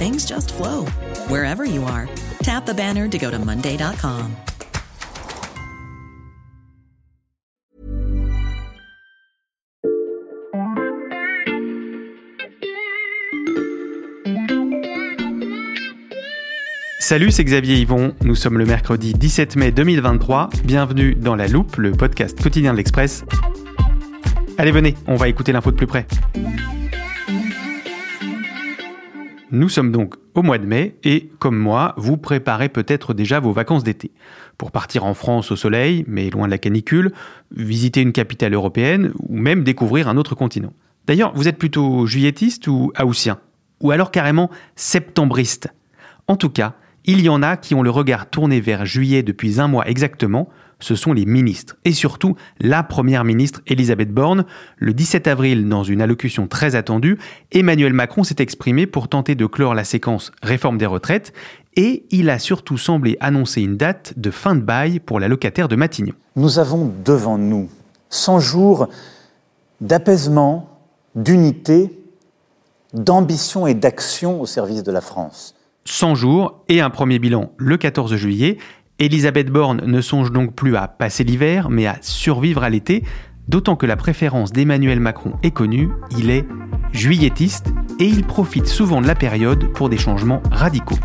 things just flow wherever you are. Tap the banner to go to Monday.com. Salut, c'est Xavier Yvon. Nous sommes le mercredi 17 mai 2023. Bienvenue dans La Loupe, le podcast quotidien de l'Express. Allez, venez, on va écouter l'info de plus près. Nous sommes donc au mois de mai et, comme moi, vous préparez peut-être déjà vos vacances d'été. Pour partir en France au soleil, mais loin de la canicule, visiter une capitale européenne ou même découvrir un autre continent. D'ailleurs, vous êtes plutôt juillettiste ou haussien Ou alors carrément septembriste? En tout cas, il y en a qui ont le regard tourné vers juillet depuis un mois exactement, ce sont les ministres. Et surtout, la première ministre Elisabeth Borne. Le 17 avril, dans une allocution très attendue, Emmanuel Macron s'est exprimé pour tenter de clore la séquence réforme des retraites. Et il a surtout semblé annoncer une date de fin de bail pour la locataire de Matignon. Nous avons devant nous 100 jours d'apaisement, d'unité, d'ambition et d'action au service de la France. 100 jours et un premier bilan le 14 juillet. Elisabeth Borne ne songe donc plus à passer l'hiver, mais à survivre à l'été, d'autant que la préférence d'Emmanuel Macron est connue, il est juillettiste et il profite souvent de la période pour des changements radicaux.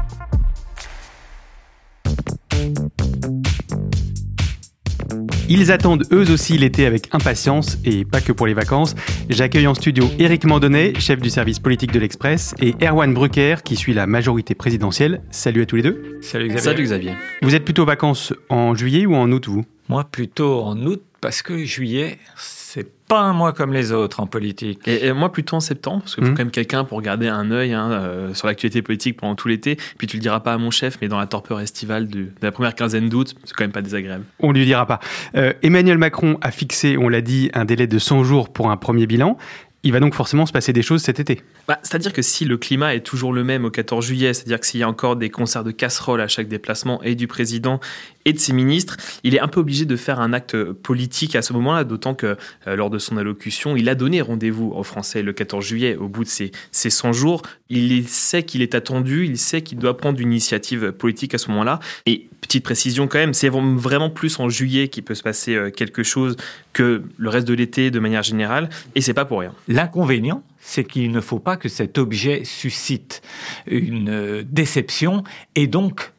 Ils attendent eux aussi l'été avec impatience et pas que pour les vacances. J'accueille en studio Éric Mandonnet, chef du service politique de l'Express, et Erwan Brucker qui suit la majorité présidentielle. Salut à tous les deux. Salut Xavier. Salut Xavier. Vous êtes plutôt vacances en juillet ou en août, vous? Moi, plutôt en août, parce que juillet, c'est pas un mois comme les autres en politique. Et, et moi plutôt en septembre, parce qu'il faut Mhm. quand même quelqu'un pour garder un œil hein, euh, sur l'actualité politique pendant tout l'été. Puis tu le diras pas à mon chef, mais dans la torpeur estivale de la première quinzaine d'août, c'est quand même pas désagréable. On lui dira pas. Euh, Emmanuel Macron a fixé, on l'a dit, un délai de 100 jours pour un premier bilan. Il va donc forcément se passer des choses cet été. Bah, c'est-à-dire que si le climat est toujours le même au 14 juillet, c'est-à-dire que s'il y a encore des concerts de casseroles à chaque déplacement et du président et de ses ministres, il est un peu obligé de faire un acte politique à ce moment-là, d'autant que euh, lors de son allocution, il a donné rendez-vous aux Français le 14 juillet, au bout de ces, ces 100 jours. Il sait qu'il est attendu, il sait qu'il doit prendre une initiative politique à ce moment-là. Et petite précision quand même, c'est vraiment plus en juillet qu'il peut se passer euh, quelque chose que le reste de l'été de manière générale, et c'est pas pour rien. L'inconvénient, c'est qu'il ne faut pas que cet objet suscite une euh, déception et donc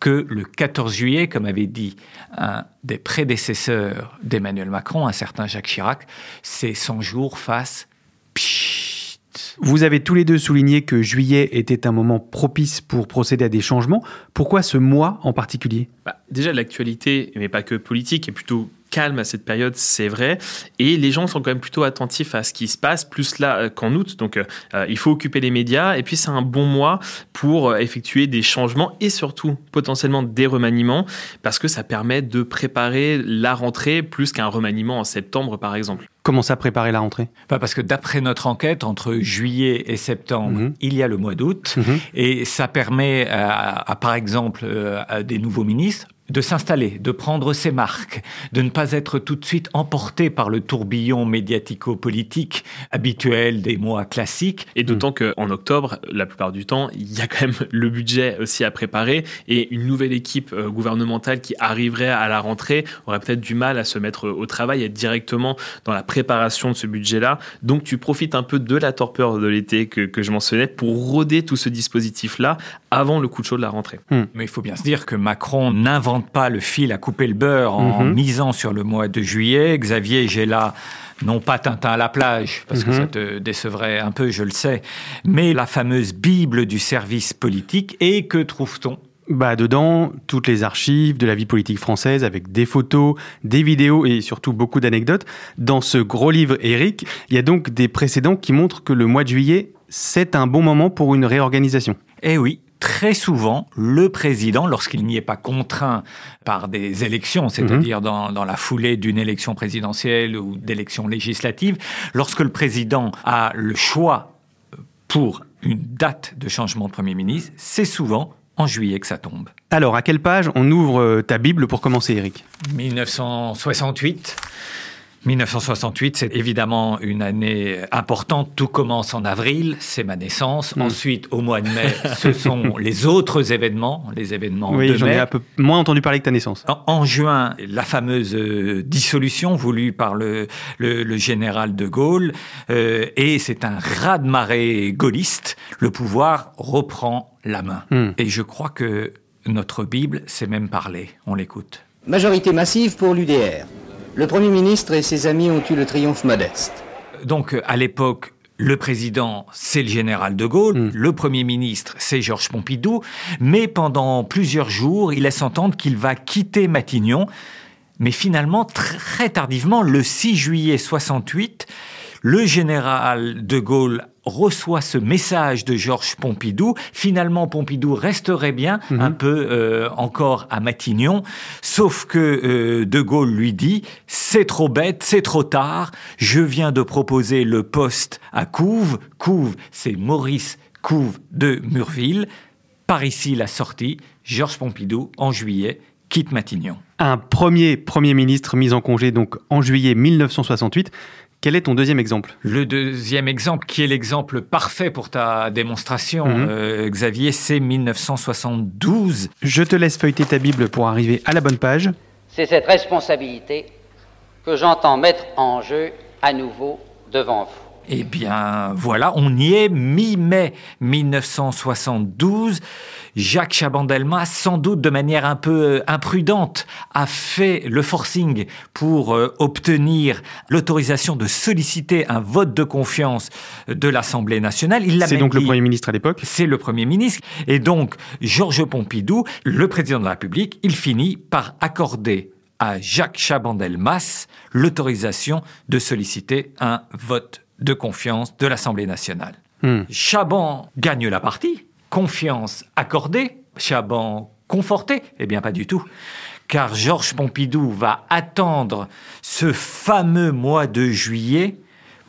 que le 14 juillet, comme avait dit un des prédécesseurs d'Emmanuel Macron, un certain Jacques Chirac, ces 100 jours fassent pchit. Vous avez tous les deux souligné que juillet était un moment propice pour procéder à des changements. Pourquoi ce mois en particulier? Bah, déjà, l'actualité, mais pas que politique, est plutôt calme à cette période, c'est vrai. Et les gens sont quand même plutôt attentifs à ce qui se passe, plus là euh, qu'en août. Donc, euh, euh, il faut occuper les médias. Et puis, c'est un bon mois pour effectuer des changements et surtout potentiellement des remaniements, parce que ça permet de préparer la rentrée plus qu'un remaniement en septembre, par exemple. Comment ça préparer la rentrée? Bah, parce que d'après notre enquête, entre juillet et septembre, Mhm. il y a le mois d'août. Mhm. Et ça permet à, à, par exemple, euh, à des nouveaux ministres, de s'installer, de prendre ses marques, de ne pas être tout de suite emporté par le tourbillon médiatico-politique habituel des mois classiques. Et d'autant qu'en octobre, la plupart du temps, il y a quand même le budget aussi à préparer et une nouvelle équipe euh, gouvernementale qui arriverait à la rentrée aurait peut-être du mal à se mettre au travail, être directement dans la préparation de ce budget-là. Donc tu profites un peu de la torpeur de l'été que, que je mentionnais pour roder tout ce dispositif-là avant le coup de chaud de la rentrée. Hmm. Mais il faut bien se dire que Macron n'invente pas le fil à couper le beurre en Mhm. misant sur le mois de juillet. Xavier Géla, non pas Tintin à la plage, parce que Mhm. ça te décevrait un peu, je le sais, mais la fameuse Bible du service politique. Et que trouve-t-on? Bah dedans, toutes les archives de la vie politique française avec des photos, des vidéos et surtout beaucoup d'anecdotes. Dans ce gros livre, Eric, il y a donc des précédents qui montrent que le mois de juillet, c'est un bon moment pour une réorganisation. Eh oui, très souvent, le président, lorsqu'il n'y est pas contraint par des élections, c'est-à-dire dans, dans la foulée d'une élection présidentielle ou d'élections législatives, lorsque le président a le choix pour une date de changement de Premier ministre, c'est souvent en juillet que ça tombe. Alors, à quelle page on ouvre euh, ta Bible pour commencer, Eric 1968. 1968, c'est évidemment une année importante. Tout commence en avril, c'est ma naissance. Mm. Ensuite, au mois de mai, ce sont les autres événements, les événements Oui, de j'en mai. ai un peu moins entendu parler que ta naissance. En, en juin, la fameuse euh, dissolution voulue par le, le- le général de Gaulle, euh, et c'est un raz-de-marée gaulliste. Le pouvoir reprend la main. Hmm. Et je crois que notre Bible sait même parler. On l'écoute. Majorité massive pour l'UDR. Le Premier ministre et ses amis ont eu le triomphe modeste. Donc, euh, à l'époque, le président, c'est le général de Gaulle, Mm. le premier ministre, c'est Georges Pompidou, mais pendant plusieurs jours, il laisse entendre qu'il va quitter Matignon. Mais finalement, très tardivement, le 6 juillet 68, le général de Gaulle reçoit ce message de Georges Pompidou. Finalement, Pompidou resterait bien un peu euh, encore à Matignon, sauf que euh, de Gaulle lui dit c'est trop bête, c'est trop tard. Je viens de proposer le poste à Couve. Couve, c'est Maurice Couve de Murville. Par ici la sortie. Georges Pompidou en juillet quitte Matignon. Un premier Premier ministre mis en congé donc en juillet 1968. Quel est ton deuxième exemple? Le deuxième exemple, qui est l'exemple parfait pour ta démonstration, Mhm. euh, Xavier, c'est 1972. Je te laisse feuilleter ta Bible pour arriver à la bonne page. C'est cette responsabilité que j'entends mettre en jeu à nouveau devant vous. Eh bien, voilà, on y est, mi-mai 1972. Jacques Chaban-Delmas, sans doute de manière un peu euh, imprudente, a fait le forcing pour euh, obtenir l'autorisation de solliciter un vote de confiance de l'Assemblée nationale. Il l'a C'est donc le Premier ministre à l'époque. c'est le Premier ministre. Et donc, Georges Pompidou, le président de la République, il finit par accorder à Jacques Chaban-Delmas l'autorisation de solliciter un vote de confiance de l'Assemblée nationale. Hmm. Chaban gagne la partie, confiance accordée, Chaban conforté Eh bien, pas du tout. Car Georges Pompidou va attendre ce fameux mois de juillet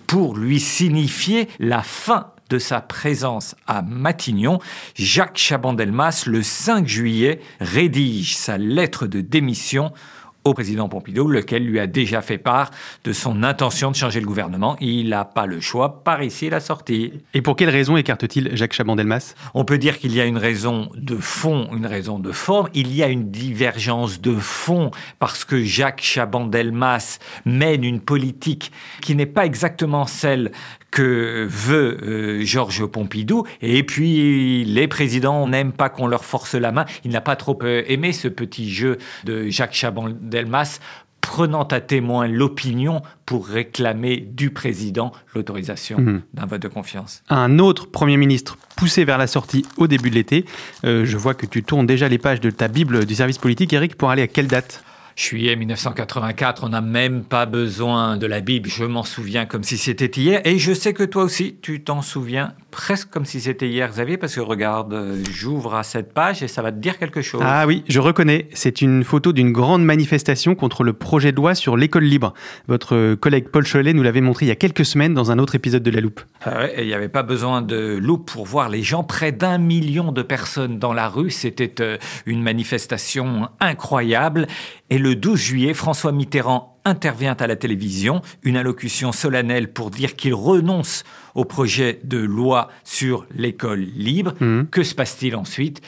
pour lui signifier la fin de sa présence à Matignon. Jacques Chaban-Delmas, le 5 juillet, rédige sa lettre de démission au président Pompidou, lequel lui a déjà fait part de son intention de changer le gouvernement. Il n'a pas le choix. Par ici, la sortie. Et pour quelle raison écarte-t-il Jacques Chaban-Delmas? On peut dire qu'il y a une raison de fond, une raison de forme. Il y a une divergence de fond parce que Jacques Chaban-Delmas mène une politique qui n'est pas exactement celle que veut euh, Georges Pompidou. Et puis, les présidents n'aiment pas qu'on leur force la main. Il n'a pas trop euh, aimé ce petit jeu de Jacques Chaban-Delmas prenant à témoin l'opinion pour réclamer du président l'autorisation Mhm. d'un vote de confiance. Un autre Premier ministre poussé vers la sortie au début de l'été. Euh, je vois que tu tournes déjà les pages de ta Bible du service politique, Eric, pour aller à quelle date? Juillet 1984, on n'a même pas besoin de la Bible, je m'en souviens comme si c'était hier, et je sais que toi aussi, tu t'en souviens presque comme si c'était hier, Xavier, parce que regarde, euh, j'ouvre à cette page et ça va te dire quelque chose. Ah oui, je reconnais. C'est une photo d'une grande manifestation contre le projet de loi sur l'école libre. Votre collègue Paul Cholet nous l'avait montré il y a quelques semaines dans un autre épisode de La Loupe. Ah ouais, et il n'y avait pas besoin de loupe pour voir les gens. Près d'un million de personnes dans la rue. C'était euh, une manifestation incroyable. Et le 12 juillet, François Mitterrand intervient à la télévision, une allocution solennelle pour dire qu'il renonce au projet de loi sur l'école libre. Mhm. Que se passe-t-il ensuite?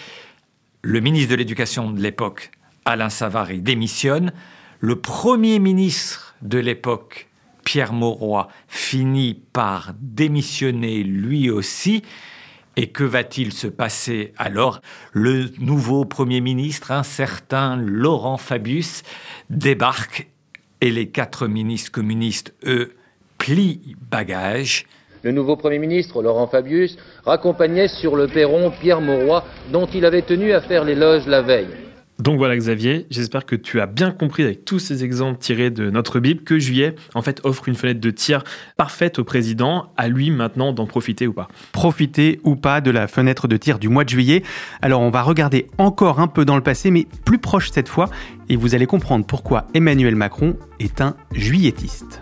Le ministre de l'Éducation de l'époque, Alain Savary, démissionne. Le Premier ministre de l'époque, Pierre Mauroy, finit par démissionner lui aussi. Et que va-t-il se passer alors? Le nouveau Premier ministre, un certain Laurent Fabius, débarque et les quatre ministres communistes, eux, plient bagages. Le nouveau Premier ministre, Laurent Fabius, raccompagnait sur le perron Pierre Mauroy, dont il avait tenu à faire l'éloge la veille. Donc voilà Xavier, j'espère que tu as bien compris avec tous ces exemples tirés de notre Bible que Juillet en fait offre une fenêtre de tir parfaite au président, à lui maintenant d'en profiter ou pas. Profiter ou pas de la fenêtre de tir du mois de juillet. Alors on va regarder encore un peu dans le passé, mais plus proche cette fois, et vous allez comprendre pourquoi Emmanuel Macron est un juillettiste.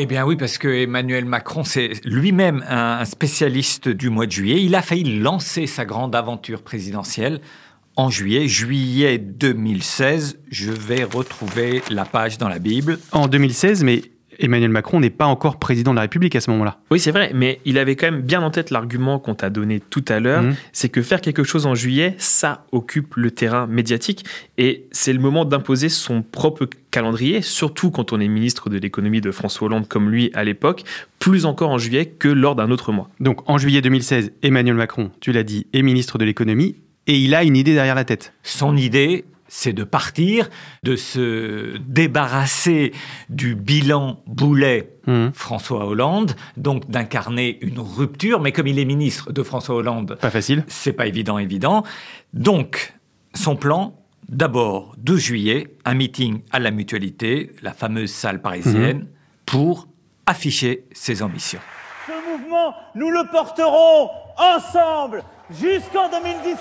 Eh bien oui, parce que Emmanuel Macron, c'est lui-même un spécialiste du mois de juillet. Il a failli lancer sa grande aventure présidentielle en juillet, juillet 2016. Je vais retrouver la page dans la Bible. En 2016, mais Emmanuel Macron n'est pas encore président de la République à ce moment-là. Oui, c'est vrai, mais il avait quand même bien en tête l'argument qu'on t'a donné tout à l'heure, Mhm. c'est que faire quelque chose en juillet, ça occupe le terrain médiatique et c'est le moment d'imposer son propre calendrier, surtout quand on est ministre de l'économie de François Hollande comme lui à l'époque, plus encore en juillet que lors d'un autre mois. Donc en juillet 2016, Emmanuel Macron, tu l'as dit, est ministre de l'économie, et il a une idée derrière la tête. Son idée, c'est de partir, de se débarrasser du bilan Boulet Mhm. François Hollande, donc d'incarner une rupture, mais comme il est ministre de François Hollande, Pas facile. c'est pas évident, évident. Donc, son plan, d'abord, 12 juillet, un meeting à la mutualité, la fameuse salle parisienne, pour afficher ses ambitions. Ce mouvement, nous le porterons ensemble jusqu'en 2017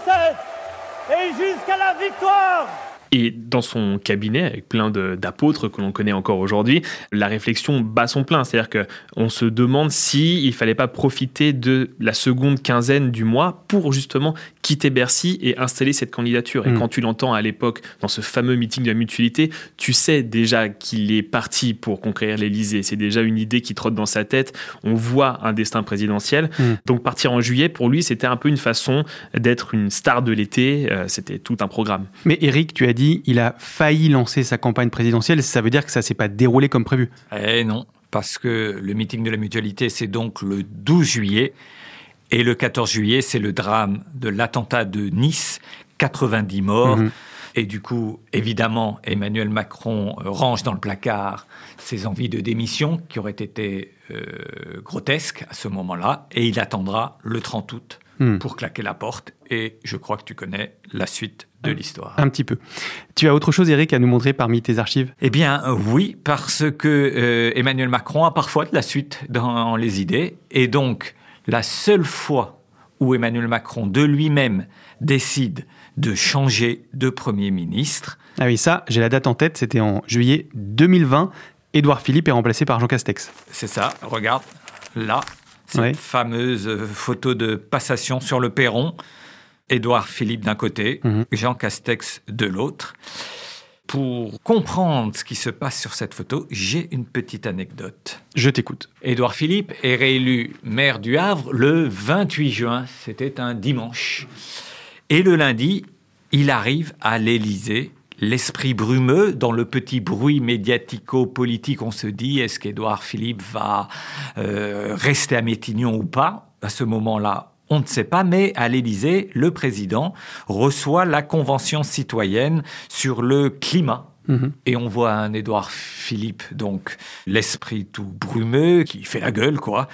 et jusqu'à la victoire. Et dans son cabinet, avec plein d'apôtres que l'on connaît encore aujourd'hui, la réflexion bat son plein. C'est-à-dire que on se demande si il fallait pas profiter de la seconde quinzaine du mois pour justement quitter Bercy et installer cette candidature. Et Mm. quand tu l'entends à l'époque dans ce fameux meeting de la mutualité, tu sais déjà qu'il est parti pour conquérir l'Élysée. C'est déjà une idée qui trotte dans sa tête. On voit un destin présidentiel. Mm. Donc partir en juillet, pour lui, c'était un peu une façon d'être une star de l'été. Euh, C'était tout un programme. Mais Eric, tu as dit, il a failli lancer sa campagne présidentielle, ça veut dire que ça s'est pas déroulé comme prévu. Eh non, parce que le meeting de la mutualité, c'est donc le 12 juillet. Et le 14 juillet, c'est le drame de l'attentat de Nice, 90 morts. Mhm. Et du coup, évidemment, Emmanuel Macron euh, range dans le placard ses envies de démission, qui auraient été euh, grotesques à ce moment-là. Et il attendra le 30 août Hmm. pour claquer la porte. Et je crois que tu connais la suite de l'histoire. Un petit peu. Tu as autre chose, Eric, à nous montrer parmi tes archives? Eh bien, oui, parce que euh, Emmanuel Macron a parfois de la suite dans les idées. Et donc, la seule fois où Emmanuel Macron, de lui-même, décide de changer de Premier ministre, Ah oui, ça, j'ai la date en tête, c'était en juillet 2020. Édouard Philippe est remplacé par Jean Castex. c'est ça, regarde, là, cette Ouais. fameuse photo de passation sur le perron. Édouard Philippe d'un côté, Mhm. Jean Castex de l'autre. Pour comprendre ce qui se passe sur cette photo, j'ai une petite anecdote. Je t'écoute. Édouard Philippe est réélu maire du Havre le 28 juin, c'était un dimanche. Et le lundi, il arrive à l'Élysée l'esprit brumeux, dans le petit bruit médiatico-politique, on se dit est-ce qu'Édouard Philippe va euh, rester à Métignon ou pas? À ce moment-là, on ne sait pas, mais à l'Élysée, le président reçoit la Convention citoyenne sur le climat. Mhm. Et on voit un Édouard Philippe, donc l'esprit tout brumeux, qui fait la gueule, quoi.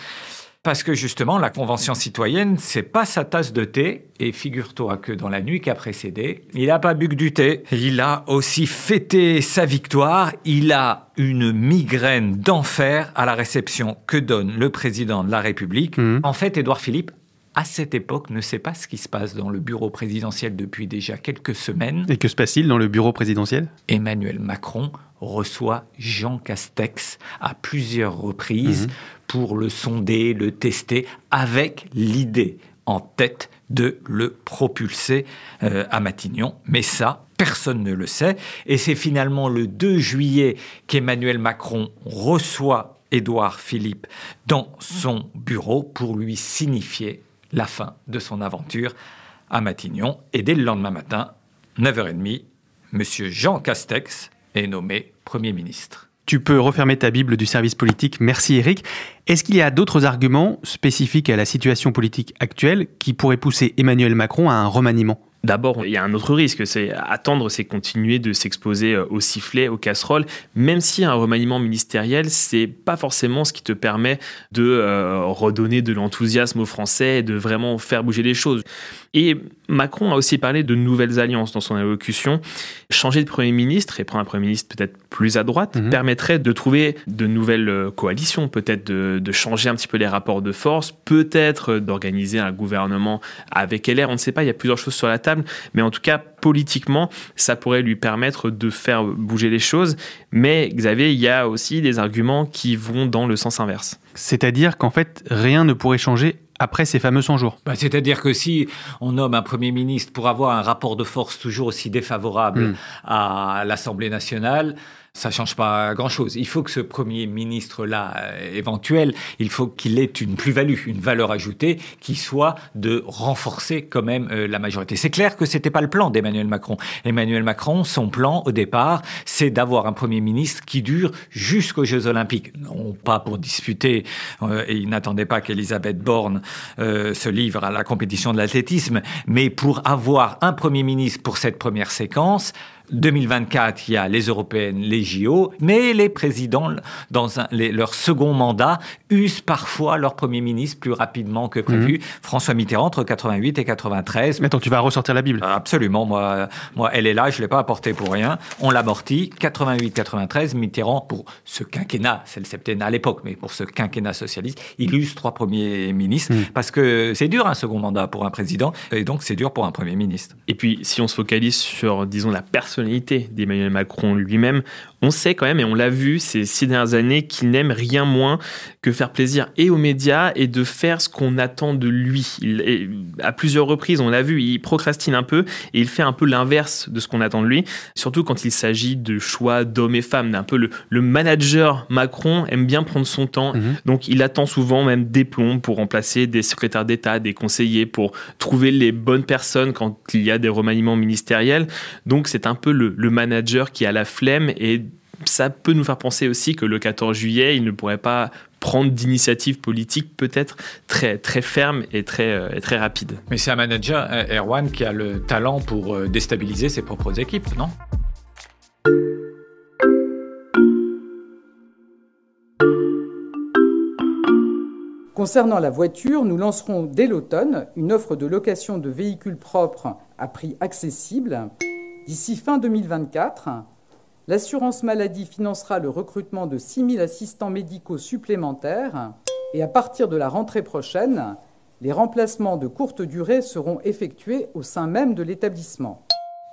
Parce que justement, la Convention citoyenne, c'est pas sa tasse de thé. Et figure-toi que dans la nuit qui a précédé, il n'a pas bu que du thé. Il a aussi fêté sa victoire. Il a une migraine d'enfer à la réception que donne le président de la République. Mhm. En fait, Édouard Philippe à cette époque, ne sait pas ce qui se passe dans le bureau présidentiel depuis déjà quelques semaines. Et que se passe-t-il dans le bureau présidentiel? Emmanuel Macron reçoit Jean Castex à plusieurs reprises mhm. pour le sonder, le tester, avec l'idée en tête de le propulser euh, à Matignon. Mais ça, personne ne le sait. Et c'est finalement le 2 juillet qu'Emmanuel Macron reçoit Édouard Philippe dans son bureau pour lui signifier la fin de son aventure à Matignon. Et dès le lendemain matin, 9h30, M. Jean Castex est nommé Premier ministre. Tu peux refermer ta Bible du service politique. Merci Eric. Est-ce qu'il y a d'autres arguments spécifiques à la situation politique actuelle qui pourraient pousser Emmanuel Macron à un remaniement? D'abord, il y a un autre risque, c'est attendre, c'est continuer de s'exposer euh, au sifflet, aux casseroles, même si un remaniement ministériel, c'est pas forcément ce qui te permet de euh, redonner de l'enthousiasme aux Français et de vraiment faire bouger les choses. Et Macron a aussi parlé de nouvelles alliances dans son allocution. Changer de Premier ministre et prendre un Premier ministre peut-être plus à droite mhm. permettrait de trouver de nouvelles euh, coalitions, peut-être de, de, changer un petit peu les rapports de force, peut-être d'organiser un gouvernement avec LR. On ne sait pas, il y a plusieurs choses sur la table, mais en tout cas, politiquement, ça pourrait lui permettre de faire bouger les choses. Mais Xavier, il y a aussi des arguments qui vont dans le sens inverse. C'est-à-dire qu'en fait, rien ne pourrait changer après ces fameux 100 jours. Bah, c'est-à-dire que si on nomme un Premier ministre pour avoir un rapport de force toujours aussi défavorable hmm. à l'Assemblée nationale, ça change pas grand-chose. Il faut que ce Premier ministre-là, euh, éventuel, il faut qu'il ait une plus-value, une valeur ajoutée qui soit de renforcer quand même euh, la majorité. C'est clair que c'était pas le plan d'Emmanuel Macron. Emmanuel Macron, son plan au départ, c'est d'avoir un Premier ministre qui dure jusqu'aux Jeux Olympiques. Non pas pour disputer, euh, et il n'attendait pas qu'Elisabeth Borne se livre à la compétition de l'athlétisme, mais pour avoir un Premier ministre pour cette première séquence 2024, il y a les européennes, les JO, mais les présidents, dans leur second mandat, usent parfois leur Premier ministre plus rapidement que prévu. Mhm. François Mitterrand, entre 88 et 93. Mais attends, tu vas ressortir la Bible Absolument. Moi, moi elle est là, je ne l'ai pas apportée pour rien. On l'amortit. 88-93, Mitterrand, pour ce quinquennat, c'est le septennat à l'époque, mais pour ce quinquennat socialiste, il use trois premiers ministres. Mhm. Parce que c'est dur un second mandat pour un président, et donc c'est dur pour un Premier ministre. Et puis, si on se focalise sur, disons, la personne d'Emmanuel Macron lui-même, on sait quand même, et on l'a vu ces six dernières années, qu'il n'aime rien moins que faire plaisir et aux médias et de faire ce qu'on attend de lui. Il, à plusieurs reprises, on l'a vu, il procrastine un peu et il fait un peu l'inverse de ce qu'on attend de lui, surtout quand il s'agit de choix d'hommes et femmes. Un peu le, manager Macron aime bien prendre son temps, mhm. donc il attend souvent même des plombs pour remplacer des secrétaires d'État, des conseillers, pour trouver les bonnes personnes quand il y a des remaniements ministériels. Donc c'est un peu le, le manager qui a la flemme et ça peut nous faire penser aussi que le 14 juillet, il ne pourrait pas prendre d'initiatives politiques peut-être très, très fermes et très, euh, très rapides. Mais c'est un manager, euh, Erwan, qui a le talent pour euh, déstabiliser ses propres équipes, non? Concernant la voiture, nous lancerons dès l'automne une offre de location de véhicules propres à prix accessible. D'ici fin 2024, L'assurance maladie financera le recrutement de 6 000 assistants médicaux supplémentaires et à partir de la rentrée prochaine, les remplacements de courte durée seront effectués au sein même de l'établissement.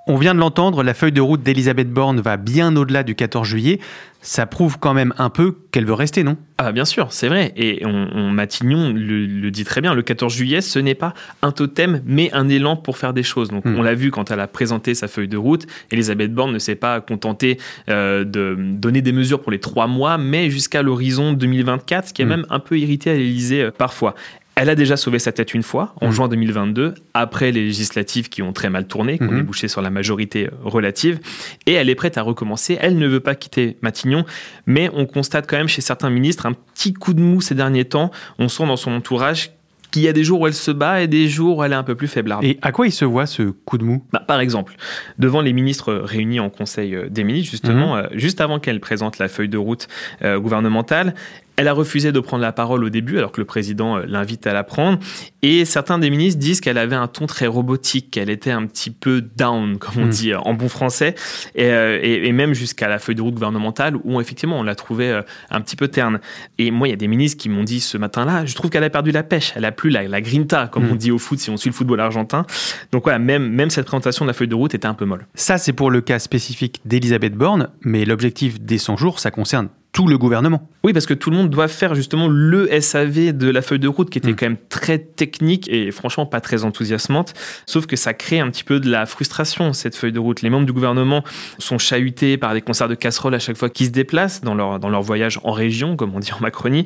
On vient de l'entendre, la feuille de route d'Elisabeth Borne va bien au-delà du 14 juillet. Ça prouve quand même un peu qu'elle veut rester, non? Ah bien sûr, c'est vrai. Et on, Matignon le, dit très bien, le 14 juillet, ce n'est pas un totem, mais un élan pour faire des choses. Donc hmm. on l'a vu quand elle a présenté sa feuille de route. Elisabeth Borne ne s'est pas contentée euh, de donner des mesures pour les trois mois, mais jusqu'à l'horizon 2024, ce qui est hmm. même un peu irrité à l'Élysée euh, parfois. Elle a déjà sauvé sa tête une fois, en Mhm. juin 2022, après les législatives qui ont très mal tourné, qui ont Mhm. débouché sur la majorité euh, relative. Et elle est prête à recommencer. Elle ne veut pas quitter Matignon, mais on constate quand même chez certains ministres un petit coup de mou ces derniers temps. On sent dans son entourage qu'il y a des jours où elle se bat et des jours où elle est un peu plus faiblarde. Et à quoi il se voit ce coup de mou? Bah, par exemple, devant les ministres réunis en Conseil euh, des ministres, justement, euh, juste avant qu'elle présente la feuille de route euh, gouvernementale, elle a refusé de prendre la parole au début, alors que le président euh, l'invite à la prendre. Et certains des ministres disent qu'elle avait un ton très robotique, qu'elle était un petit peu down, comme on Mhm. dit euh, en bon français, et, euh, et- et même jusqu'à la feuille de route gouvernementale, où effectivement on l'a trouvée euh, un petit peu terne. Et moi, il y a des ministres qui m'ont dit ce matin-là, je trouve qu'elle a perdu la pêche, elle a plus la, la grinta, comme Mhm. on dit au foot si on suit le football argentin. Donc voilà, même, même cette présentation de la feuille de route était un peu molle. Ça, c'est pour le cas spécifique d'Elisabeth Borne, mais l'objectif des 100 jours, ça concerne tout le gouvernement. Oui, parce que tout le monde doit faire justement le SAV de la feuille de route qui était Mm. quand même très technique et franchement pas très enthousiasmante. Sauf que ça crée un petit peu de la frustration, cette feuille de route. Les membres du gouvernement sont chahutés par des concerts de casseroles à chaque fois qu'ils se déplacent dans leur, dans leur voyage en région, comme on dit en Macronie.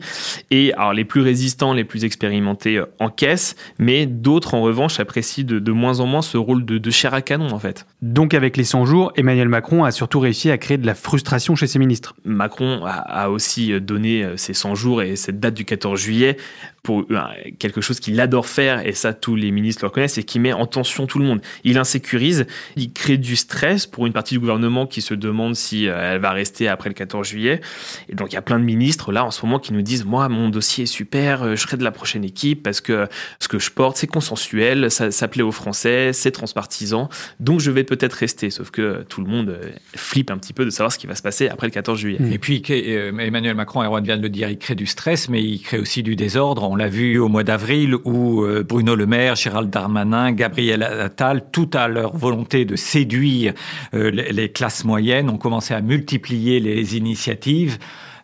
Et alors, les plus résistants, les plus expérimentés euh, encaissent, mais d'autres, en revanche, apprécient de, de moins en moins ce rôle de, de chair à canon, en fait. Donc avec les 100 jours, Emmanuel Macron a surtout réussi à créer de la frustration chez ses ministres. Macron a, a aussi donné euh, ces 100 jours et cette date du 14 juillet pour euh, quelque chose qu'il adore faire, et ça tous les ministres le reconnaissent, c'est qu'il met en tension tout le monde. Il insécurise, il crée du stress pour une partie du gouvernement qui se demande si euh, elle va rester après le 14 juillet. Et donc il y a plein de ministres là en ce moment qui nous disent, moi mon dossier est super, euh, je serai de la prochaine équipe parce que ce que je porte c'est consensuel, ça, plaît aux Français, c'est transpartisan, donc je vais peut-être rester. Sauf que tout le monde flippe un petit peu de savoir ce qui va se passer après le 14 juillet. Et puis Emmanuel Macron, Erwan vient de le dire, il crée du stress, mais il crée aussi du désordre. On l'a vu au mois d'avril où euh, Bruno Le Maire, Gérald Darmanin, Gabriel Attal, tout à leur volonté de séduire euh, les, les classes moyennes, ont commencé à multiplier les initiatives.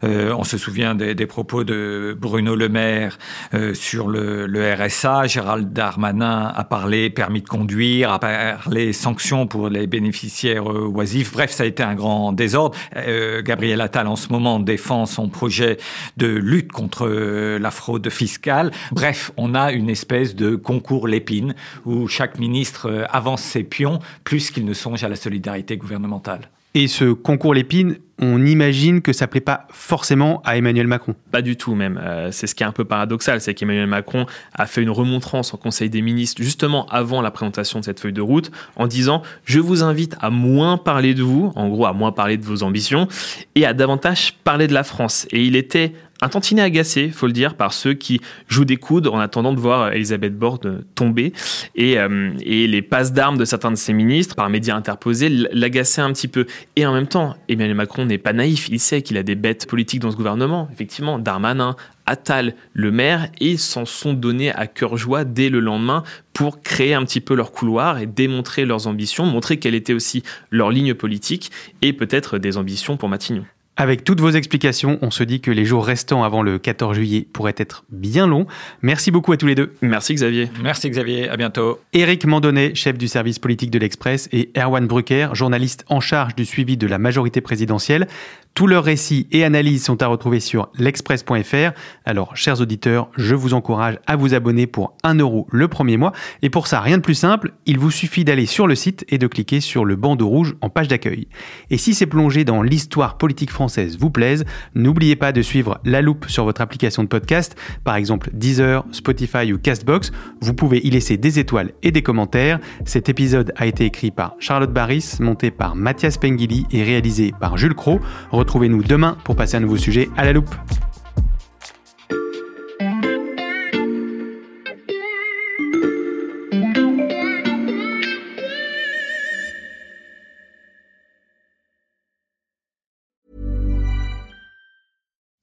Euh, on se souvient des, propos de Bruno Le Maire euh, sur le, RSA. Gérald Darmanin a parlé permis de conduire, a parlé sanctions pour les bénéficiaires euh, oisifs. Bref, ça a été un grand désordre. Euh, Gabriel Attal, en ce moment, défend son projet de lutte contre euh, la fraude fiscale. Bref, on a une espèce de concours l'épine où chaque ministre avance ses pions plus qu'il ne songe à la solidarité gouvernementale. Et ce concours l'épine, on imagine que ça plaît pas forcément à Emmanuel Macron. Pas du tout même. Euh, c'est ce qui est un peu paradoxal, c'est qu'Emmanuel Macron a fait une remontrance en Conseil des ministres justement avant la présentation de cette feuille de route en disant je vous invite à moins parler de vous, en gros à moins parler de vos ambitions et à davantage parler de la France. Et il était un tantinet agacé, faut le dire, par ceux qui jouent des coudes en attendant de voir Elisabeth Borne tomber. Et, euh, et les passes d'armes de certains de ses ministres, par médias interposés, l'agaçaient un petit peu. Et en même temps, Emmanuel Macron n'est pas naïf. Il sait qu'il a des bêtes politiques dans ce gouvernement. Effectivement, Darmanin, Attal, le maire, et s'en sont donnés à cœur joie dès le lendemain pour créer un petit peu leur couloir et démontrer leurs ambitions, montrer quelle était aussi leur ligne politique et peut-être des ambitions pour Matignon. Avec toutes vos explications, on se dit que les jours restants avant le 14 juillet pourraient être bien longs. Merci beaucoup à tous les deux. Merci Xavier. Merci Xavier, à bientôt. Éric Mandonnet, chef du service politique de l'Express, et Erwan Brucker, journaliste en charge du suivi de la majorité présidentielle. Tous leurs récits et analyses sont à retrouver sur l'express.fr. Alors, chers auditeurs, je vous encourage à vous abonner pour 1 euro le premier mois. Et pour ça, rien de plus simple, il vous suffit d'aller sur le site et de cliquer sur le bandeau rouge en page d'accueil. Et si ces plongées dans l'histoire politique française vous plaisent, n'oubliez pas de suivre La Loupe sur votre application de podcast, par exemple Deezer, Spotify ou Castbox. Vous pouvez y laisser des étoiles et des commentaires. Cet épisode a été écrit par Charlotte Barris, monté par Mathias Pengili et réalisé par Jules Cro. Retrouvez-nous demain pour passer un nouveau sujet à la loupe.